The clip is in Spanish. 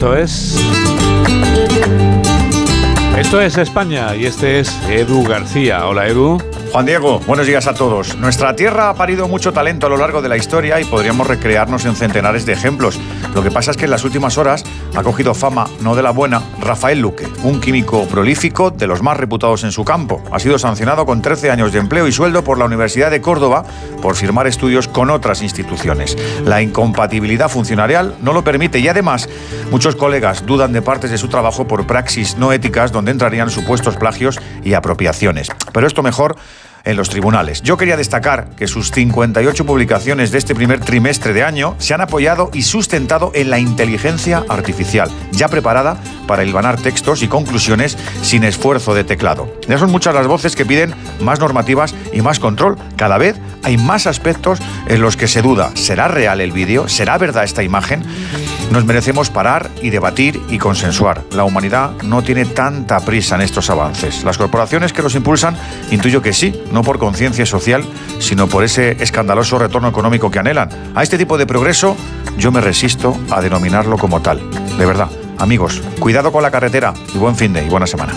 Esto es. Esto es España y este es Edu García. Hola Edu. Juan Diego, buenos días a todos. Nuestra tierra ha parido mucho talento a lo largo de la historia y podríamos recrearnos en centenares de ejemplos. Lo que pasa es que en las últimas horas ha cogido fama, no de la buena, Rafael Luque, un químico prolífico de los más reputados en su campo. Ha sido sancionado con 13 años de empleo y sueldo por la Universidad de Córdoba por firmar estudios con otras instituciones. La incompatibilidad funcionarial no lo permite y además muchos colegas dudan de partes de su trabajo por praxis no éticas donde entrarían supuestos plagios y apropiaciones. Pero esto mejor en los tribunales. Yo quería destacar que sus 58 publicaciones de este primer trimestre de año se han apoyado y sustentado en la inteligencia artificial, ya preparada para hilvanar textos y conclusiones sin esfuerzo de teclado. Ya son muchas las voces que piden más normativas y más control. Cada vez hay más aspectos en los que se duda, ¿será real el vídeo? ¿Será verdad esta imagen? Nos merecemos parar y debatir y consensuar. La humanidad no tiene tanta prisa en estos avances. Las corporaciones que los impulsan, intuyo que sí, no por conciencia social, sino por ese escandaloso retorno económico que anhelan. A este tipo de progreso yo me resisto a denominarlo como tal. De verdad, amigos, cuidado con la carretera y buen fin de y buena semana.